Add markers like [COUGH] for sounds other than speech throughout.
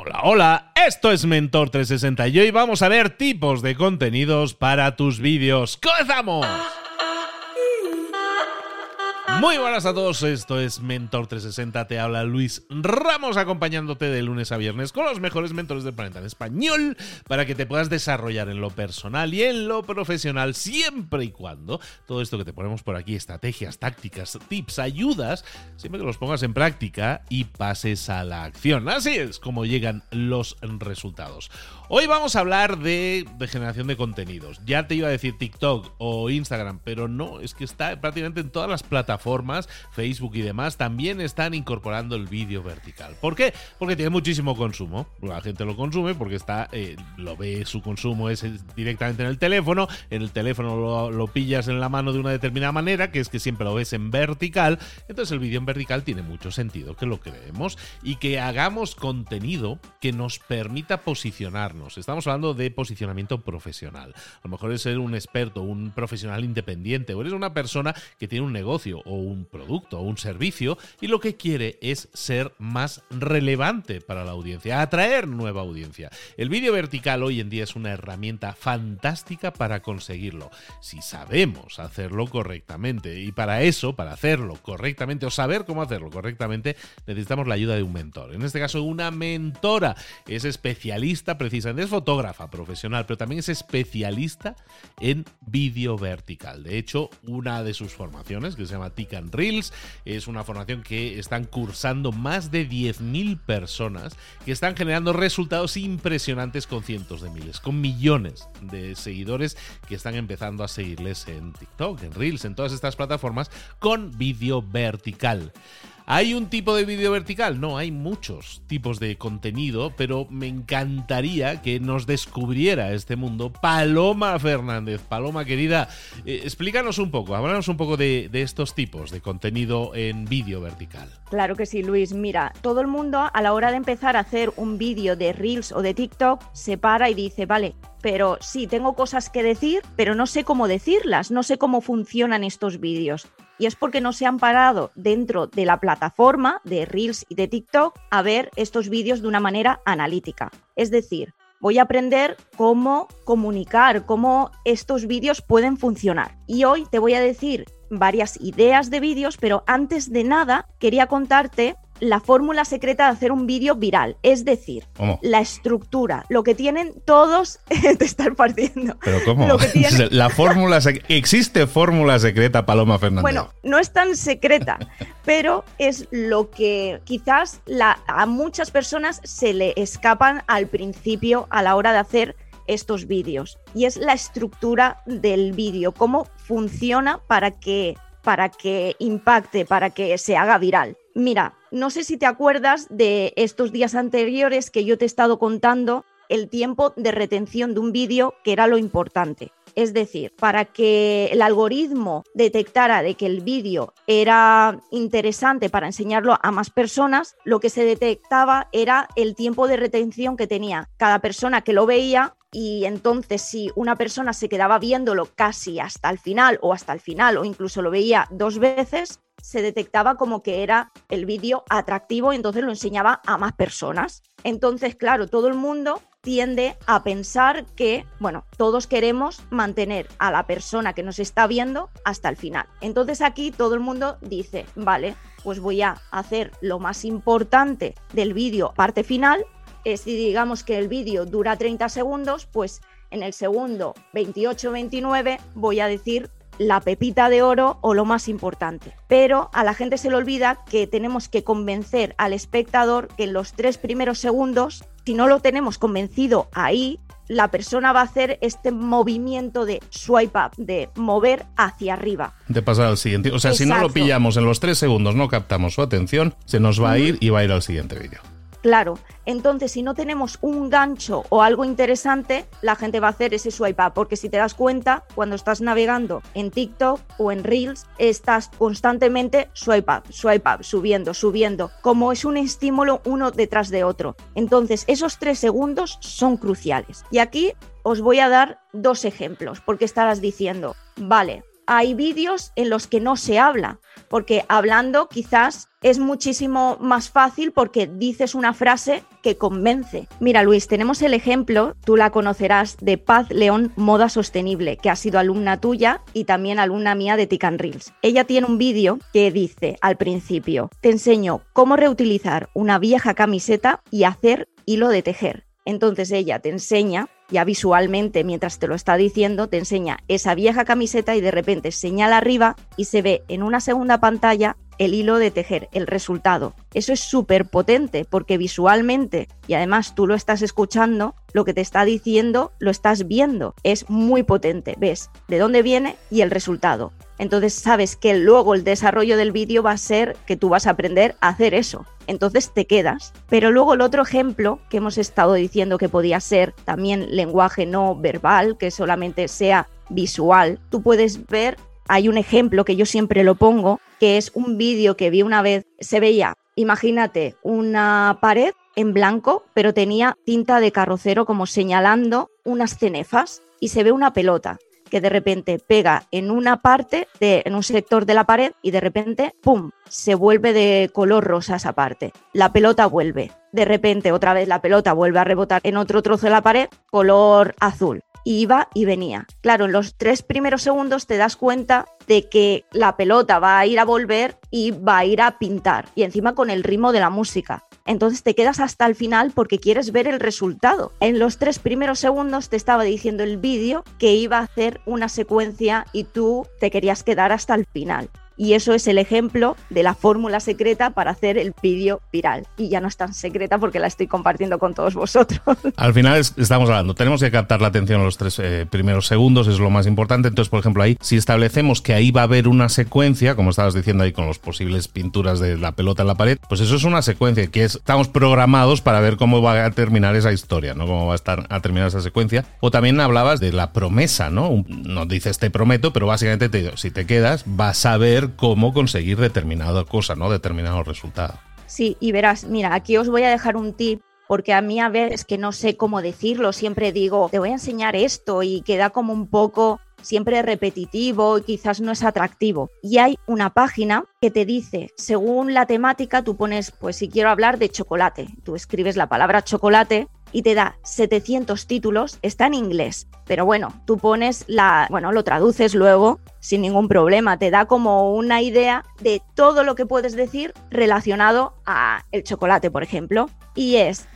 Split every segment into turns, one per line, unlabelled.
Hola, hola, esto es Mentor 360 y hoy vamos a ver tipos de contenidos para tus vídeos. ¡Comenzamos! Muy buenas a todos, esto es Mentor 360, te habla Luis Ramos acompañándote de lunes a viernes con los mejores mentores del planeta en español para que te puedas desarrollar en lo personal y en lo profesional siempre y cuando todo esto que te ponemos por aquí, estrategias, tácticas, tips, ayudas, siempre que los pongas en práctica y pases a la acción. Así es como llegan los resultados. Hoy vamos a hablar de, generación de contenidos. Ya te iba a decir TikTok o Instagram, pero no, es que está prácticamente en todas las plataformas, Facebook y demás, también están incorporando el vídeo vertical. ¿Por qué? Porque tiene muchísimo consumo. La gente lo consume porque está, eh, lo ve, su consumo es directamente en el teléfono. En el teléfono lo, lo pillas en la mano de una determinada manera, que es que siempre lo ves en vertical. Entonces el vídeo en vertical tiene mucho sentido que lo creemos y que hagamos contenido que nos permita posicionarnos Estamos hablando de posicionamiento profesional. A lo mejor es ser un experto, un profesional independiente, o eres una persona que tiene un negocio o un producto o un servicio y lo que quiere es ser más relevante para la audiencia, atraer nueva audiencia. El vídeo vertical hoy en día es una herramienta fantástica para conseguirlo, si sabemos hacerlo correctamente. Y para eso, para hacerlo correctamente o saber cómo hacerlo correctamente, necesitamos la ayuda de un mentor. En este caso, una mentora es especialista precisamente es fotógrafa profesional, pero también es especialista en vídeo vertical. De hecho, una de sus formaciones, que se llama Tican Reels, es una formación que están cursando más de 10.000 personas que están generando resultados impresionantes con cientos de miles, con millones de seguidores que están empezando a seguirles en TikTok, en Reels, en todas estas plataformas con vídeo vertical. ¿Hay un tipo de vídeo vertical? No, hay muchos tipos de contenido, pero me encantaría que nos descubriera este mundo Paloma Fernández. Paloma querida, eh, explícanos un poco, háblanos un poco de, de estos tipos de contenido en vídeo vertical.
Claro que sí, Luis. Mira, todo el mundo a la hora de empezar a hacer un vídeo de Reels o de TikTok se para y dice, vale, pero sí, tengo cosas que decir, pero no sé cómo decirlas, no sé cómo funcionan estos vídeos y es porque no se han parado dentro de la plataforma de Reels y de TikTok a ver estos vídeos de una manera analítica. Es decir, voy a aprender cómo comunicar, cómo estos vídeos pueden funcionar. Y hoy te voy a decir varias ideas de vídeos, pero antes de nada quería contarte la fórmula secreta de hacer un vídeo viral. Es decir, la estructura, lo que tienen todos, [LAUGHS] te están partiendo.
¿Pero cómo? [LAUGHS] la fórmula ¿Existe fórmula secreta, Paloma Fernández?
Bueno, no es tan secreta, pero es lo que quizás a muchas personas se le escapan al principio a la hora de hacer estos vídeos. Y es la estructura del vídeo, cómo funciona para que, para que impacte, para que se haga viral. Mira, no sé si te acuerdas de estos días anteriores que yo te he estado contando el tiempo de retención de un vídeo, que era lo importante. Es decir, para que el algoritmo detectara de que el vídeo era interesante para enseñarlo a más personas, lo que se detectaba era el tiempo de retención que tenía cada persona que lo veía y entonces si una persona se quedaba viéndolo casi hasta el final o hasta el final o incluso lo veía dos veces, se detectaba como que era el vídeo atractivo y entonces lo enseñaba a más personas. Entonces, claro, todo el mundo tiende a pensar que, bueno, todos queremos mantener a la persona que nos está viendo hasta el final. Entonces aquí todo el mundo dice, vale, pues voy a hacer lo más importante del vídeo, parte final. Si digamos que el vídeo dura 30 segundos, pues en el segundo 28-29 voy a decir la pepita de oro o lo más importante. Pero a la gente se le olvida que tenemos que convencer al espectador que en los tres primeros segundos, si no lo tenemos convencido ahí, la persona va a hacer este movimiento de swipe up, de mover hacia arriba.
De pasar al siguiente. O sea, si no lo pillamos en los tres segundos, no captamos su atención, se nos va a ir y va a ir al siguiente vídeo.
Claro, entonces si no tenemos un gancho o algo interesante, la gente va a hacer ese swipe up, porque si te das cuenta, cuando estás navegando en TikTok o en Reels, estás constantemente swipe up, swipe up, subiendo, subiendo, como es un estímulo uno detrás de otro. Entonces, esos tres segundos son cruciales. Y aquí os voy a dar dos ejemplos, porque estarás diciendo, vale, hay vídeos en los que no se habla, porque hablando quizás es muchísimo más fácil porque dices una frase que convence. Mira, Luis, tenemos el ejemplo, tú la conocerás, de Paz León Moda Sostenible, que ha sido alumna tuya y también alumna mía de Tican Reels. Ella tiene un vídeo que dice al principio, te enseño cómo reutilizar una vieja camiseta y hacer hilo de tejer. Entonces ella te enseña, ya visualmente mientras te lo está diciendo, te enseña esa vieja camiseta y de repente señala arriba y se ve en una segunda pantalla el hilo de tejer, el resultado. Eso es súper potente porque visualmente y además tú lo estás escuchando, lo que te está diciendo lo estás viendo. Es muy potente, ves de dónde viene y el resultado. Entonces sabes que luego el desarrollo del vídeo va a ser que tú vas a aprender a hacer eso. Entonces te quedas. Pero luego el otro ejemplo que hemos estado diciendo que podía ser también lenguaje no verbal, que solamente sea visual, tú puedes ver, hay un ejemplo que yo siempre lo pongo, que es un vídeo que vi una vez, se veía, imagínate, una pared en blanco, pero tenía tinta de carrocero como señalando unas cenefas y se ve una pelota que de repente pega en una parte, de, en un sector de la pared y de repente, ¡pum!, se vuelve de color rosa esa parte. La pelota vuelve. De repente otra vez la pelota vuelve a rebotar en otro trozo de la pared, color azul. Iba y venía. Claro, en los tres primeros segundos te das cuenta de que la pelota va a ir a volver y va a ir a pintar. Y encima con el ritmo de la música entonces te quedas hasta el final porque quieres ver el resultado. En los tres primeros segundos te estaba diciendo el vídeo que iba a hacer una secuencia y tú te querías quedar hasta el final y eso es el ejemplo de la fórmula secreta para hacer el vídeo viral. Y ya no es tan secreta porque la estoy compartiendo con todos vosotros. [LAUGHS]
Al final estamos hablando, tenemos que captar la atención en los tres eh, primeros segundos, es lo más importante. Entonces, por ejemplo, ahí, si establecemos que ahí va a haber una secuencia, como estabas diciendo ahí con las posibles pinturas de la pelota en la pared, pues eso es una secuencia que es, estamos programados para ver cómo va a terminar esa historia, ¿no? Cómo va a estar a terminar esa secuencia. O también hablabas de la promesa, ¿no? No dices te prometo, pero básicamente te digo, si te quedas, vas a ver cómo conseguir determinada cosa, ¿no? Determinado resultado.
Sí, y verás, mira, aquí os voy a dejar un tip porque a mí a veces que no sé cómo decirlo, siempre digo, te voy a enseñar esto y queda como un poco siempre repetitivo y quizás no es atractivo. Y hay una página que te dice, según la temática, tú pones, pues si quiero hablar de chocolate, tú escribes la palabra chocolate y te da 700 títulos, está en inglés, pero bueno, tú pones la, bueno, lo traduces luego sin ningún problema, te da como una idea de todo lo que puedes decir relacionado a el chocolate, por ejemplo, y es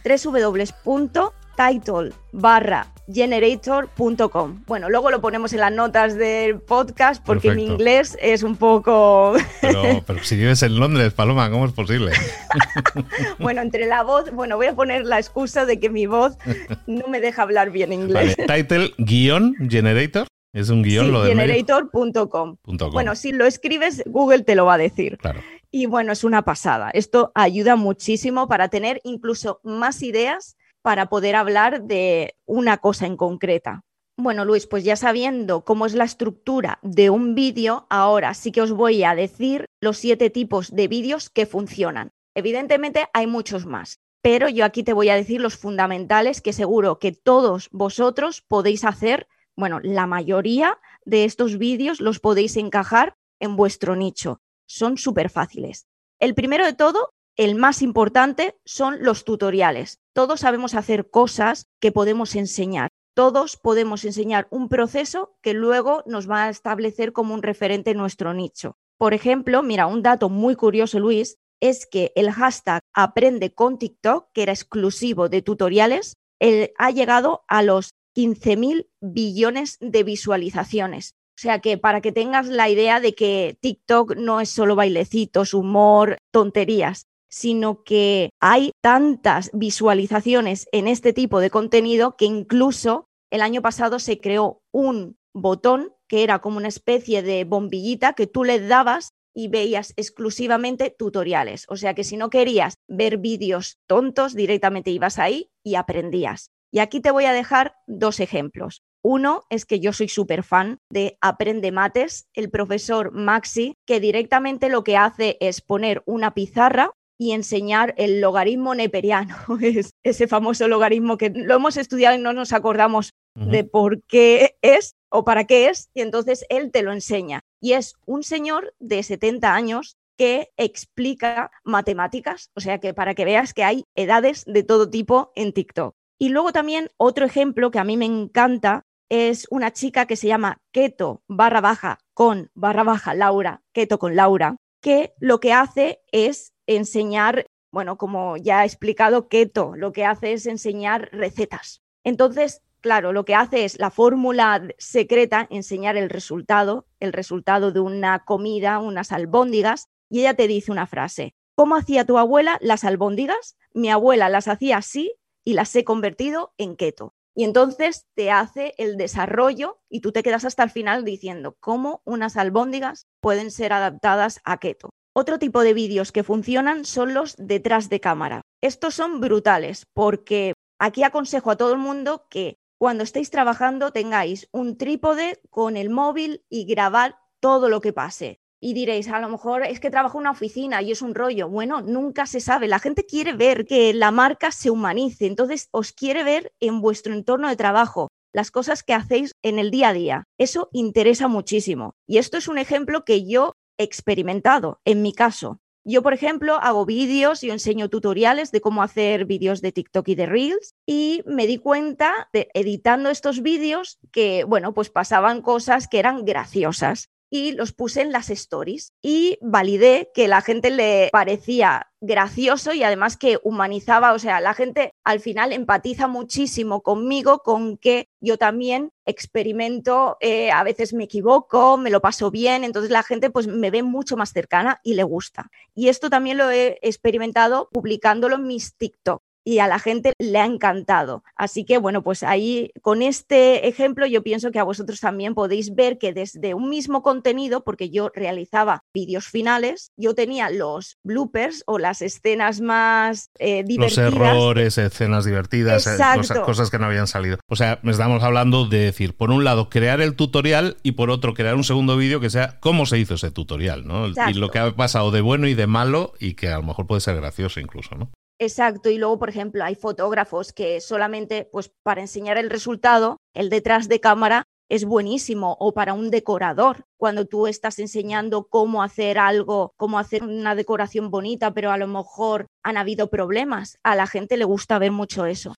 www.title barra generator.com. Bueno, luego lo ponemos en las notas del podcast porque mi inglés es un poco... [LAUGHS]
pero, si vives en Londres, Paloma, ¿cómo es posible? [LAUGHS]
bueno, entre la voz, bueno, voy a poner la excusa de que mi voz no me deja hablar bien inglés.
Title guion generator. Es un guion lo de
generator.com. Bueno, si lo escribes, Google te lo va a decir.
Claro.
Y bueno, es una pasada. Esto ayuda muchísimo para tener incluso más ideas para poder hablar de una cosa en concreta. Bueno, Luis, pues ya sabiendo cómo es la estructura de un vídeo, ahora sí que os voy a decir los siete tipos de vídeos que funcionan. Evidentemente hay muchos más, pero yo aquí te voy a decir los fundamentales que seguro que todos vosotros podéis hacer. Bueno, la mayoría de estos vídeos los podéis encajar en vuestro nicho. Son súper fáciles. El primero de todo el más importante son los tutoriales. Todos sabemos hacer cosas que podemos enseñar. Todos podemos enseñar un proceso que luego nos va a establecer como un referente en nuestro nicho. Por ejemplo, mira, un dato muy curioso, Luis, es que el hashtag aprende con TikTok, que era exclusivo de tutoriales, ha llegado a los 15.000 billones de visualizaciones. O sea que para que tengas la idea de que TikTok no es solo bailecitos, humor, tonterías, sino que hay tantas visualizaciones en este tipo de contenido que incluso el año pasado se creó un botón que era como una especie de bombillita que tú le dabas y veías exclusivamente tutoriales. O sea que si no querías ver vídeos tontos, directamente ibas ahí y aprendías. Y aquí te voy a dejar dos ejemplos. Uno es que yo soy súper fan de Aprende Mates, el profesor Maxi, que directamente lo que hace es poner una pizarra y enseñar el logaritmo neperiano, [LAUGHS] es ese famoso logaritmo que lo hemos estudiado y no nos acordamos de por qué es, o para qué es, y entonces él te lo enseña. Y es un señor de 70 años que explica matemáticas, o sea que para que veas que hay edades de todo tipo en TikTok. Y luego también otro ejemplo que a mí me encanta es una chica que se llama Keto barra baja con barra baja Laura, Keto con Laura, que lo que hace es enseñar, bueno, como ya he explicado, Keto lo que hace es enseñar recetas. Entonces, claro, lo que hace es la fórmula secreta, enseñar el resultado, el resultado de una comida, unas albóndigas, y ella te dice una frase. ¿Cómo hacía tu abuela las albóndigas? Mi abuela las hacía así y las he convertido en keto. Y entonces te hace el desarrollo y tú te quedas hasta el final diciendo cómo unas albóndigas pueden ser adaptadas a keto. Otro tipo de vídeos que funcionan son los detrás de cámara. Estos son brutales porque aquí aconsejo a todo el mundo que cuando estéis trabajando tengáis un trípode con el móvil y grabar todo lo que pase y diréis, a lo mejor es que trabajo en una oficina y es un rollo. Bueno, nunca se sabe. La gente quiere ver que la marca se humanice, entonces os quiere ver en vuestro entorno de trabajo, las cosas que hacéis en el día a día. Eso interesa muchísimo. Y esto es un ejemplo que yo experimentado en mi caso. Yo, por ejemplo, hago vídeos, yo enseño tutoriales de cómo hacer vídeos de TikTok y de Reels y me di cuenta de editando estos vídeos que, bueno, pues pasaban cosas que eran graciosas y los puse en las stories y validé que la gente le parecía gracioso y además que humanizaba, o sea, la gente al final empatiza muchísimo conmigo, con que yo también experimento, eh, a veces me equivoco, me lo paso bien, entonces la gente pues me ve mucho más cercana y le gusta. Y esto también lo he experimentado publicándolo en mis TikTok y a la gente le ha encantado. Así que bueno, pues ahí con este ejemplo yo pienso que a vosotros también podéis ver que desde un mismo contenido, porque yo realizaba vídeos finales, yo tenía los bloopers o las escenas más eh, divertidas.
Los errores, escenas divertidas, eh, cosas, cosas, que no habían salido. O sea, estamos hablando de decir, por un lado, crear el tutorial y por otro, crear un segundo vídeo que sea cómo se hizo ese tutorial, ¿no? Y lo que ha pasado de bueno y de malo y que a lo mejor puede ser gracioso incluso, ¿no?
Exacto, y luego, por ejemplo, hay fotógrafos que solamente, pues para enseñar el resultado, el detrás de cámara es buenísimo, o para un decorador, cuando tú estás enseñando cómo hacer algo, cómo hacer una decoración bonita, pero a lo mejor han habido problemas, a la gente le gusta ver mucho eso.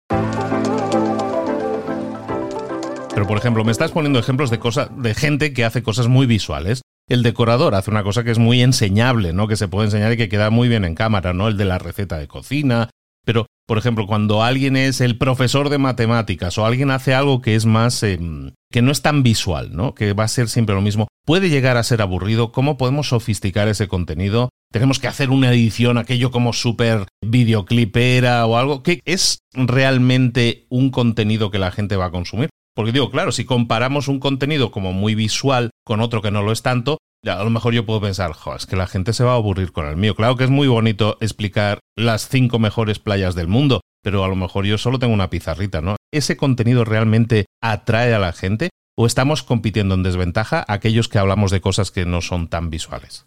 Pero por ejemplo, me estás poniendo ejemplos de cosas de gente que hace cosas muy visuales el decorador hace una cosa que es muy enseñable, ¿no? Que se puede enseñar y que queda muy bien en cámara, ¿no? El de la receta de cocina. Pero, por ejemplo, cuando alguien es el profesor de matemáticas o alguien hace algo que es más. Em, que no es tan visual, ¿no? Que va a ser siempre lo mismo. Puede llegar a ser aburrido. ¿Cómo podemos sofisticar ese contenido? Tenemos que hacer una edición, aquello como súper videoclipera o algo. que es realmente un contenido que la gente va a consumir? Porque digo, claro, si comparamos un contenido como muy visual con otro que no lo es tanto, a lo mejor yo puedo pensar, jo, es que la gente se va a aburrir con el mío. Claro que es muy bonito explicar las cinco mejores playas del mundo, pero a lo mejor yo solo tengo una pizarrita, ¿no? ¿Ese contenido realmente atrae a la gente o estamos compitiendo en desventaja aquellos que hablamos de cosas que no son tan visuales?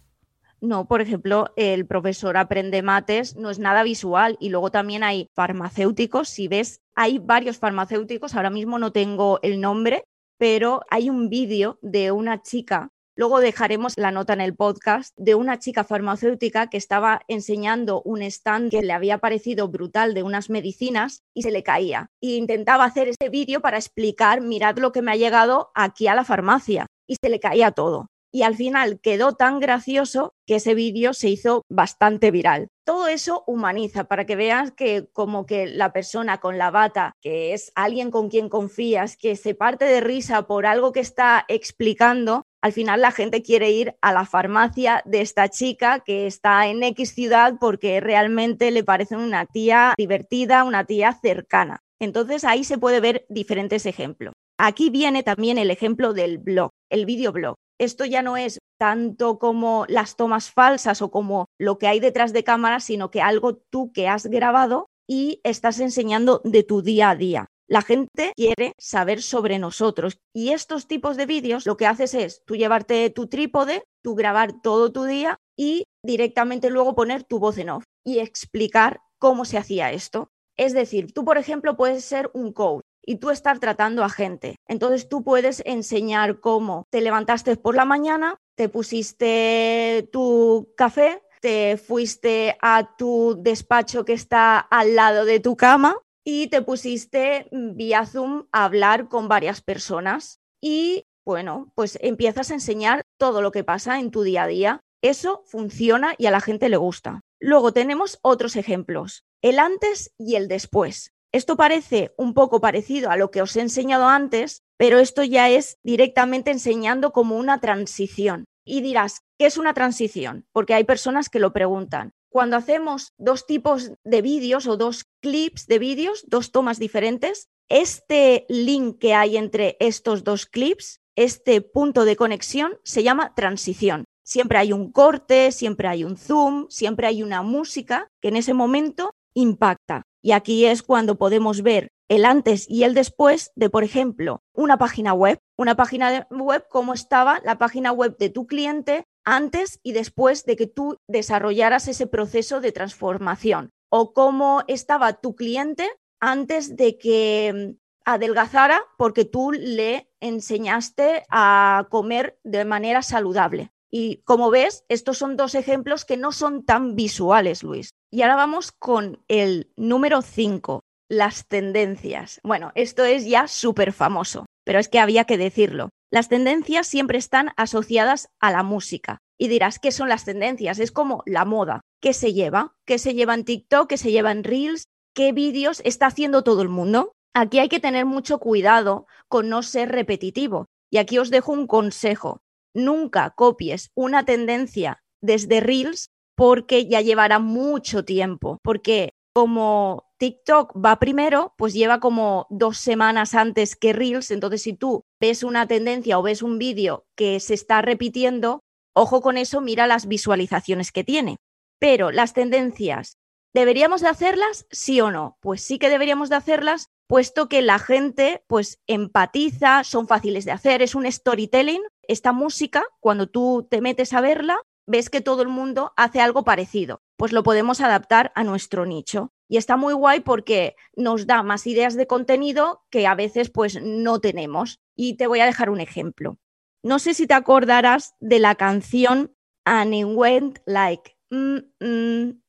No, por ejemplo, el profesor aprende mates no es nada visual y luego también hay farmacéuticos, si ves, hay varios farmacéuticos, ahora mismo no tengo el nombre, pero hay un vídeo de una chica, luego dejaremos la nota en el podcast, de una chica farmacéutica que estaba enseñando un stand que le había parecido brutal de unas medicinas y se le caía. E intentaba hacer ese vídeo para explicar, mirad lo que me ha llegado aquí a la farmacia y se le caía todo y al final quedó tan gracioso que ese vídeo se hizo bastante viral. Todo eso humaniza para que veas que como que la persona con la bata, que es alguien con quien confías, que se parte de risa por algo que está explicando, al final la gente quiere ir a la farmacia de esta chica que está en X ciudad porque realmente le parece una tía divertida, una tía cercana. Entonces ahí se puede ver diferentes ejemplos. Aquí viene también el ejemplo del blog, el videoblog esto ya no es tanto como las tomas falsas o como lo que hay detrás de cámara, sino que algo tú que has grabado y estás enseñando de tu día a día. La gente quiere saber sobre nosotros y estos tipos de vídeos lo que haces es tú llevarte tu trípode, tú grabar todo tu día y directamente luego poner tu voz en off y explicar cómo se hacía esto. Es decir, tú, por ejemplo, puedes ser un coach y tú estar tratando a gente. Entonces tú puedes enseñar cómo te levantaste por la mañana, te pusiste tu café, te fuiste a tu despacho que está al lado de tu cama y te pusiste vía Zoom a hablar con varias personas. Y bueno, pues empiezas a enseñar todo lo que pasa en tu día a día. Eso funciona y a la gente le gusta. Luego tenemos otros ejemplos, el antes y el después. Esto parece un poco parecido a lo que os he enseñado antes, pero esto ya es directamente enseñando como una transición. Y dirás, ¿qué es una transición? Porque hay personas que lo preguntan. Cuando hacemos dos tipos de vídeos o dos clips de vídeos, dos tomas diferentes, este link que hay entre estos dos clips, este punto de conexión, se llama transición. Siempre hay un corte, siempre hay un zoom, siempre hay una música que en ese momento impacta. Y aquí es cuando podemos ver el antes y el después de, por ejemplo, una página web. Una página web, cómo estaba la página web de tu cliente antes y después de que tú desarrollaras ese proceso de transformación. O cómo estaba tu cliente antes de que mm, adelgazara porque tú le enseñaste a comer de manera saludable. Y como ves, estos son dos ejemplos que no son tan visuales, Luis. Y ahora vamos con el número 5, las tendencias. Bueno, esto es ya súper famoso, pero es que había que decirlo. Las tendencias siempre están asociadas a la música. Y dirás, ¿qué son las tendencias? Es como la moda. ¿Qué se lleva? ¿Qué se lleva en TikTok? ¿Qué se lleva en Reels? ¿Qué vídeos está haciendo todo el mundo? Aquí hay que tener mucho cuidado con no ser repetitivo. Y aquí os dejo un consejo nunca copies una tendencia desde Reels porque ya llevará mucho tiempo, porque como TikTok va primero, pues lleva como dos semanas antes que Reels, entonces si tú ves una tendencia o ves un vídeo que se está repitiendo, ojo con eso, mira las visualizaciones que tiene. Pero las tendencias, ¿deberíamos de hacerlas? Sí o no. Pues sí que deberíamos de hacerlas, puesto que la gente pues empatiza, son fáciles de hacer, es un storytelling. Esta música, cuando tú te metes a verla, ves que todo el mundo hace algo parecido. Pues lo podemos adaptar a nuestro nicho. Y está muy guay porque nos da más ideas de contenido que a veces pues no tenemos. Y te voy a dejar un ejemplo. No sé si te acordarás de la canción And It Went Like. Mm, mm,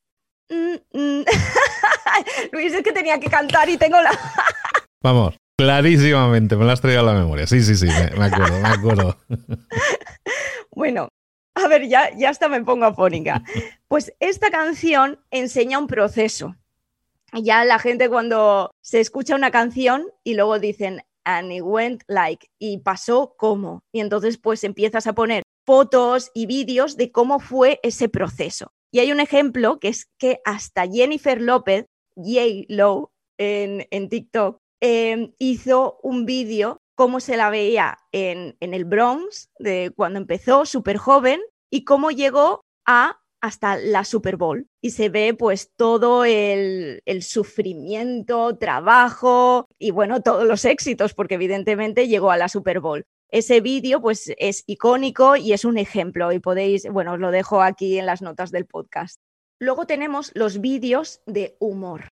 mm, [LAUGHS] Luis, es que tenía que cantar y tengo la. [LAUGHS]
Vamos, clarísimamente, me la has traído a la memoria. Sí, sí, sí, me, acuerdo, me acuerdo. [LAUGHS]
bueno, a ver, ya, ya hasta me pongo afónica. Pues esta canción enseña un proceso. Ya la gente cuando se escucha una canción y luego dicen, and it went like, y pasó como. Y entonces pues empiezas a poner fotos y vídeos de cómo fue ese proceso. Y hay un ejemplo que es que hasta Jennifer López J. Low en, en TikTok, em, hizo un vídeo cómo se la veía en, en el Bronx de cuando empezó, súper joven, y cómo llegó a hasta la Super Bowl. Y se ve pues todo el, el, sufrimiento, trabajo y bueno, todos los éxitos, porque evidentemente llegó a la Super Bowl. Ese vídeo pues es icónico y es un ejemplo y podéis, bueno, os lo dejo aquí en las notas del podcast. Luego tenemos los vídeos de humor,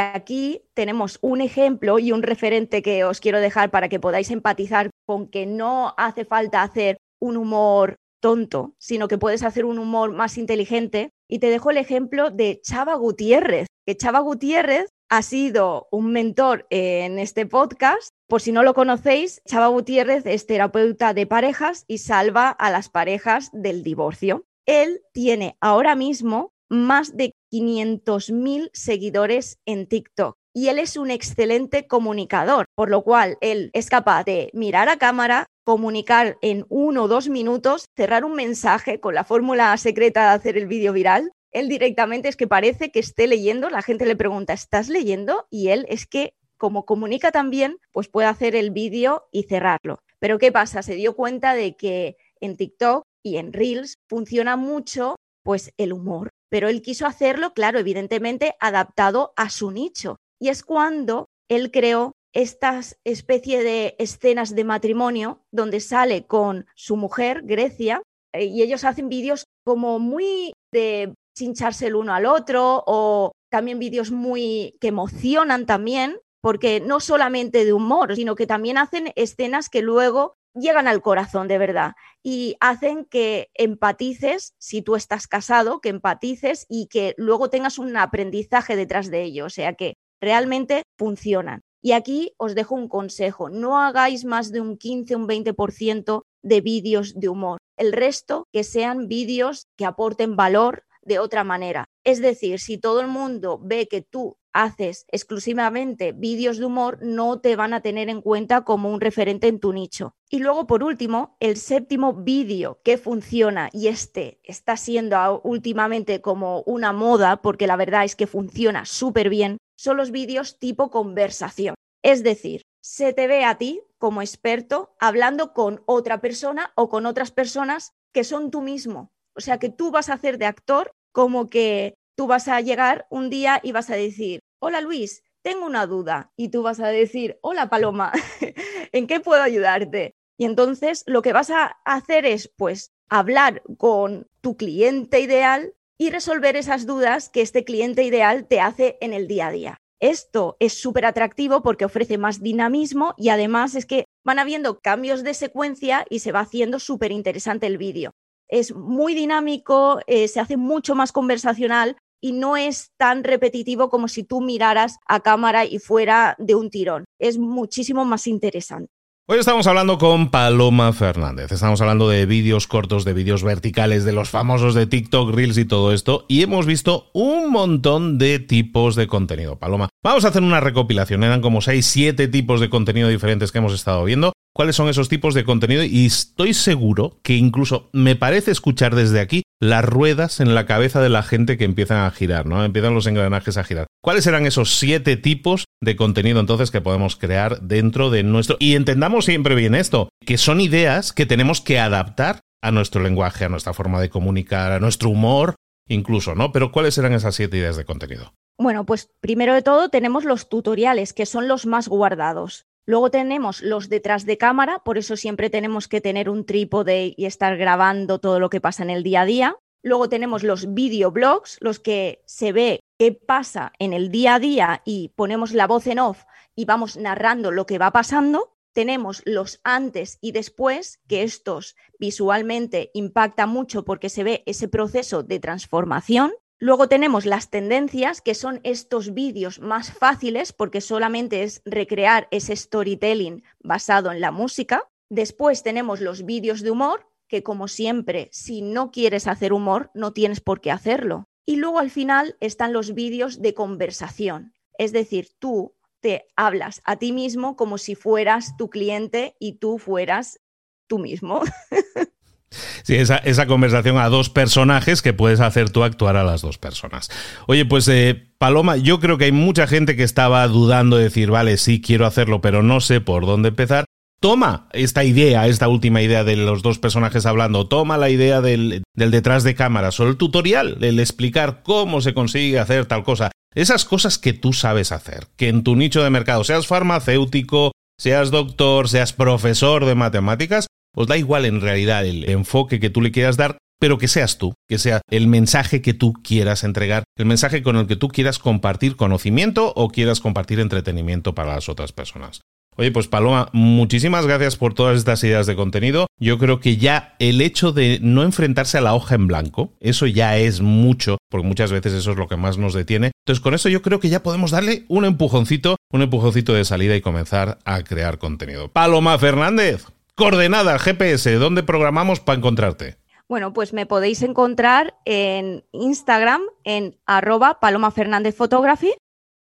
aquí tenemos un ejemplo y un referente que os quiero dejar para que podáis empatizar con que no hace falta hacer un humor tonto, sino que puedes hacer un humor más inteligente. Y te dejo el ejemplo de Chava Gutiérrez, que Chava Gutiérrez ha sido un mentor en este podcast. Por si no lo conocéis, Chava Gutiérrez es terapeuta de parejas y salva a las parejas del divorcio. Él tiene ahora mismo más de 500.000 seguidores en TikTok. Y él es un excelente comunicador, por lo cual él es capaz de mirar a cámara, comunicar en uno o dos minutos, cerrar un mensaje con la fórmula secreta de hacer el vídeo viral. Él directamente es que parece que esté leyendo, la gente le pregunta, ¿estás leyendo? Y él es que como comunica también, pues puede hacer el vídeo y cerrarlo. Pero ¿qué pasa? Se dio cuenta de que en TikTok y en Reels funciona mucho pues el humor pero él quiso hacerlo, claro, evidentemente adaptado a su nicho. Y es cuando él creó estas especie de escenas de matrimonio donde sale con su mujer, Grecia, eh, y ellos hacen vídeos como muy de chincharse el uno al otro o también vídeos muy que emocionan también porque no solamente de humor, sino que también hacen escenas que luego llegan al corazón de verdad y hacen que empatices, si tú estás casado, que empatices y que luego tengas un aprendizaje detrás de ello, o sea que realmente funcionan. Y aquí os dejo un consejo, no hagáis más de un 15, un 20% de vídeos de humor. El resto que sean vídeos que aporten valor de otra manera. Es decir, si todo el mundo ve que tú haces exclusivamente vídeos de humor, no te van a tener en cuenta como un referente en tu nicho. Y luego, por último, el séptimo vídeo que funciona, y este está siendo últimamente como una moda, porque la verdad es que funciona súper bien, son los vídeos tipo conversación. Es decir, se te ve a ti como experto hablando con otra persona o con otras personas que son tú mismo. O sea que tú vas a hacer de actor como que tú vas a llegar un día y vas a decir, hola Luis, tengo una duda. Y tú vas a decir, hola Paloma, [LAUGHS] ¿en qué puedo ayudarte? Y entonces lo que vas a hacer es, pues, hablar con tu cliente ideal y resolver esas dudas que este cliente ideal te hace en el día a día. Esto es súper atractivo porque ofrece más dinamismo y además es que van habiendo cambios de secuencia y se va haciendo súper interesante el vídeo. Es muy dinámico, eh, se hace mucho más conversacional y no es tan repetitivo como si tú miraras a cámara y fuera de un tirón. Es muchísimo más interesante.
Hoy estamos hablando con Paloma Fernández. Estamos hablando de vídeos cortos, de vídeos verticales, de los famosos de TikTok, Reels y todo esto. Y hemos visto un montón de tipos de contenido. Paloma, vamos a hacer una recopilación. Eran como 6, 7 tipos de contenido diferentes que hemos estado viendo cuáles son esos tipos de contenido y estoy seguro que incluso me parece escuchar desde aquí las ruedas en la cabeza de la gente que empiezan a girar, ¿no? Empiezan los engranajes a girar. ¿Cuáles serán esos siete tipos de contenido entonces que podemos crear dentro de nuestro... Y entendamos siempre bien esto, que son ideas que tenemos que adaptar a nuestro lenguaje, a nuestra forma de comunicar, a nuestro humor, incluso, ¿no? Pero ¿cuáles serán esas siete ideas de contenido?
Bueno, pues primero de todo tenemos los tutoriales, que son los más guardados. Luego tenemos los detrás de cámara, por eso siempre tenemos que tener un trípode y estar grabando todo lo que pasa en el día a día. Luego tenemos los videoblogs, los que se ve qué pasa en el día a día y ponemos la voz en off y vamos narrando lo que va pasando. Tenemos los antes y después, que estos visualmente impactan mucho porque se ve ese proceso de transformación. Luego tenemos las tendencias, que son estos vídeos más fáciles porque solamente es recrear ese storytelling basado en la música. Después tenemos los vídeos de humor, que como siempre, si no quieres hacer humor, no tienes por qué hacerlo. Y luego al final están los vídeos de conversación, es decir, tú te hablas a ti mismo como si fueras tu cliente y tú fueras tú mismo. [LAUGHS]
Esa, conversación a dos personajes que puedes hacer tú actuar a las dos personas. Oye, pues eh, Paloma, yo creo que hay mucha gente que estaba dudando de decir, vale, sí, quiero hacerlo, pero no sé por dónde empezar. Toma esta idea, esta última idea de los dos personajes hablando, toma la idea del, del detrás de cámaras o el tutorial, el explicar cómo se consigue hacer tal cosa. Esas cosas que tú sabes hacer, que en tu nicho de mercado, seas farmacéutico, seas doctor, seas profesor de matemáticas, os da igual en realidad el enfoque que tú le quieras dar, pero que seas tú, que sea el mensaje que tú quieras entregar, el mensaje con el que tú quieras compartir conocimiento o quieras compartir entretenimiento para las otras personas. Oye, pues Paloma, muchísimas gracias por todas estas ideas de contenido. Yo creo que ya el hecho de no enfrentarse a la hoja en blanco, eso ya es mucho, porque muchas veces eso es lo que más nos detiene. Entonces, con eso yo creo que ya podemos darle un empujoncito, un empujoncito de salida y comenzar a crear contenido. Paloma Fernández, Coordenada, GPS, ¿dónde programamos para encontrarte?
Bueno, pues me podéis encontrar en Instagram en arroba Paloma Fernández Photography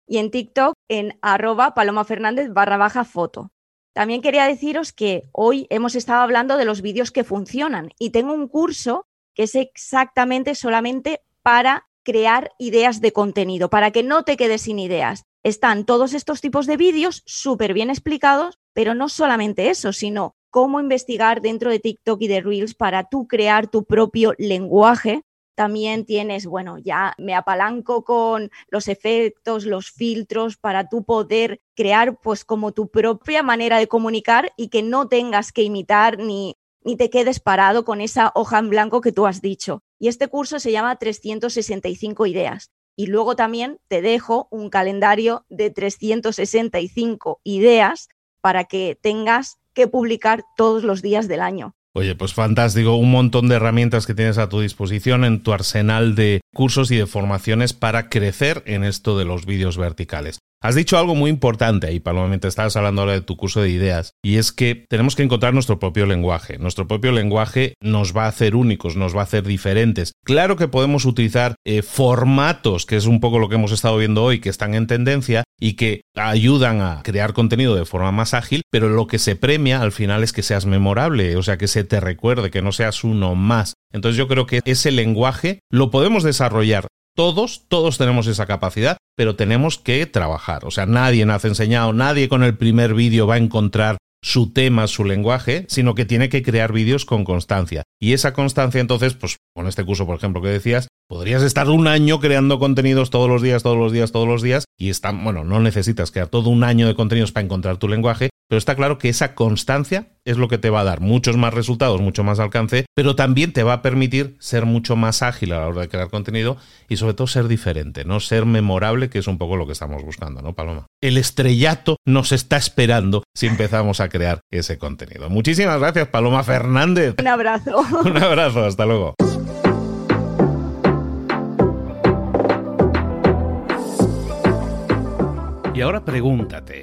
y en TikTok en arroba Paloma Fernández barra baja foto. También quería deciros que hoy hemos estado hablando de los vídeos que funcionan y tengo un curso que es exactamente solamente para crear ideas de contenido, para que no te quedes sin ideas. Están todos estos tipos de vídeos súper bien explicados, pero no solamente eso, sino cómo investigar dentro de TikTok y de Reels para tú crear tu propio lenguaje. También tienes, bueno, ya me apalanco con los efectos, los filtros para tú poder crear pues como tu propia manera de comunicar y que no tengas que imitar ni, ni te quedes parado con esa hoja en blanco que tú has dicho. Y este curso se llama 365 ideas. Y luego también te dejo un calendario de 365 ideas para que tengas que publicar todos los días del año.
Oye, pues fantástico, un montón de herramientas que tienes a tu disposición en tu arsenal de cursos y de formaciones para crecer en esto de los vídeos verticales. Has dicho algo muy importante ahí, Paloma, estabas hablando ahora de tu curso de ideas, y es que tenemos que encontrar nuestro propio lenguaje. Nuestro propio lenguaje nos va a hacer únicos, nos va a hacer diferentes. Claro que podemos utilizar eh, formatos, que es un poco lo que hemos estado viendo hoy, que están en tendencia y que ayudan a crear contenido de forma más ágil, pero lo que se premia al final es que seas memorable, o sea, que se te recuerde, que no seas uno más. Entonces yo creo que ese lenguaje lo podemos desarrollar todos, todos tenemos esa capacidad, pero tenemos que trabajar. O sea, nadie nace enseñado, nadie con el primer vídeo va a encontrar su tema, su lenguaje, sino que tiene que crear vídeos con constancia. Y esa constancia, entonces, pues con este curso, por ejemplo, que decías, podrías estar un año creando contenidos todos los días, todos los días, todos los días, y está, bueno, no necesitas crear todo un año de contenidos para encontrar tu lenguaje, pero está claro que esa constancia es lo que te va a dar muchos más resultados, mucho más alcance, pero también te va a permitir ser mucho más ágil a la hora de crear contenido y sobre todo ser diferente, no ser memorable, que es un poco lo que estamos buscando, ¿no, Paloma? El estrellato nos está esperando si empezamos a crear ese contenido. Muchísimas gracias, Paloma Fernández.
Un abrazo. [LAUGHS]
Un abrazo, hasta luego. Y ahora pregúntate,